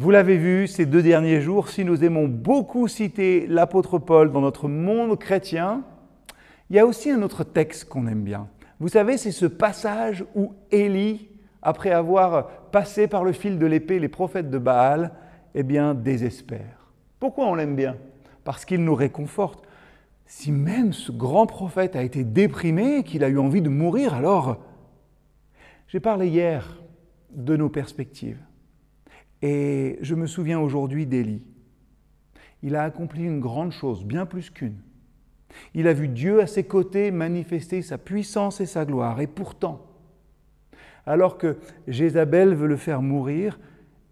Vous l'avez vu ces deux derniers jours, si nous aimons beaucoup citer l'apôtre Paul dans notre monde chrétien, il y a aussi un autre texte qu'on aime bien. Vous savez, c'est ce passage où Élie, après avoir passé par le fil de l'épée les prophètes de Baal, eh bien, désespère. Pourquoi on l'aime bien? Parce qu'il nous réconforte. Si même ce grand prophète a été déprimé, qu'il a eu envie de mourir, alors... J'ai parlé hier de nos perspectives. Et je me souviens aujourd'hui d'Élie. Il a accompli une grande chose, bien plus qu'une. Il a vu Dieu à ses côtés manifester sa puissance et sa gloire. Et pourtant, alors que Jézabel veut le faire mourir,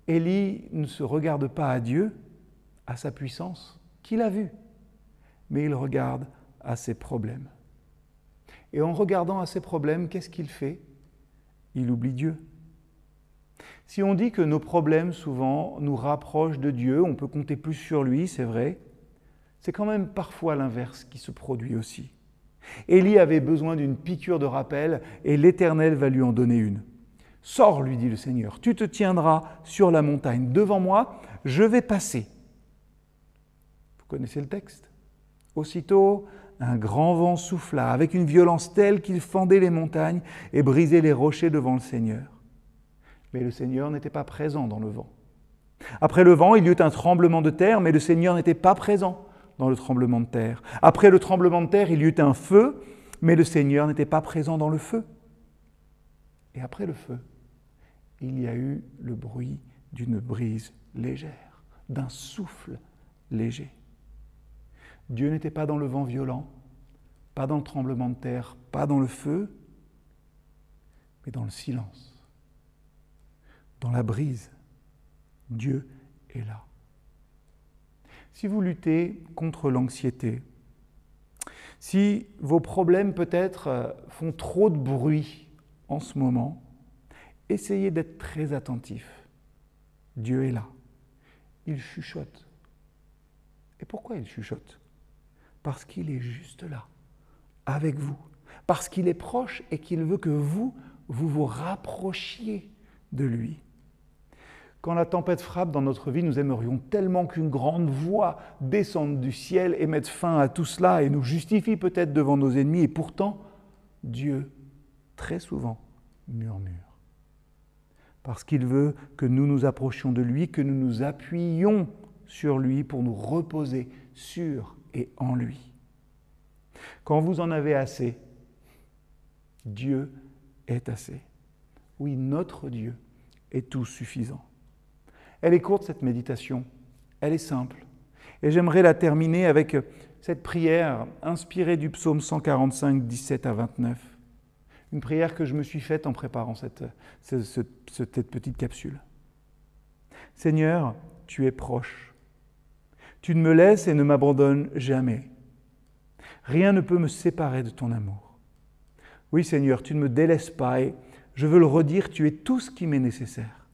Élie ne se regarde pas à Dieu, à sa puissance, qu'il a vue, mais il regarde à ses problèmes. Et en regardant à ses problèmes, qu'est-ce qu'il fait? Il oublie Dieu. Si on dit que nos problèmes souvent nous rapprochent de Dieu, on peut compter plus sur lui, c'est vrai, c'est quand même parfois l'inverse qui se produit aussi. Élie avait besoin d'une piqûre de rappel et l'Éternel va lui en donner une. Sors, lui dit le Seigneur, tu te tiendras sur la montagne devant moi, je vais passer. Vous connaissez le texte Aussitôt, un grand vent souffla avec une violence telle qu'il fendait les montagnes et brisait les rochers devant le Seigneur mais le Seigneur n'était pas présent dans le vent. Après le vent, il y eut un tremblement de terre, mais le Seigneur n'était pas présent dans le tremblement de terre. Après le tremblement de terre, il y eut un feu, mais le Seigneur n'était pas présent dans le feu. Et après le feu, il y a eu le bruit d'une brise légère, d'un souffle léger. Dieu n'était pas dans le vent violent, pas dans le tremblement de terre, pas dans le feu, mais dans le silence dans la brise. Dieu est là. Si vous luttez contre l'anxiété, si vos problèmes peut-être font trop de bruit en ce moment, essayez d'être très attentif. Dieu est là. Il chuchote. Et pourquoi il chuchote? Parce qu'il est juste là, avec vous. Parce qu'il est proche et qu'il veut que vous, vous vous rapprochiez de lui. Quand la tempête frappe dans notre vie, nous aimerions tellement qu'une grande voix descende du ciel et mette fin à tout cela et nous justifie peut-être devant nos ennemis. Et pourtant, Dieu, très souvent, murmure. Parce qu'il veut que nous nous approchions de lui, que nous nous appuyions sur lui pour nous reposer sur et en lui. Quand vous en avez assez, Dieu est assez. Oui, notre Dieu est tout suffisant. Elle est courte, cette méditation. Elle est simple. Et j'aimerais la terminer avec cette prière inspirée du psaume 145, 17 à 29. Une prière que je me suis faite en préparant cette, cette petite capsule. Seigneur, tu es proche. Tu ne me laisses et ne m'abandonnes jamais. Rien ne peut me séparer de ton amour. Oui, Seigneur, tu ne me délaisses pas et je veux le redire, tu es tout ce qui m'est nécessaire.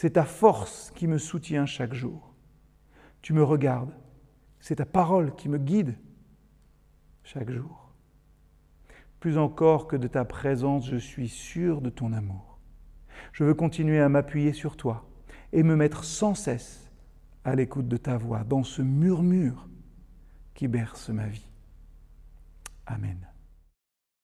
C'est ta force qui me soutient chaque jour. Tu me regardes. C'est ta parole qui me guide chaque jour. Plus encore que de ta présence, je suis sûr de ton amour. Je veux continuer à m'appuyer sur toi et me mettre sans cesse à l'écoute de ta voix, dans ce murmure qui berce ma vie. Amen.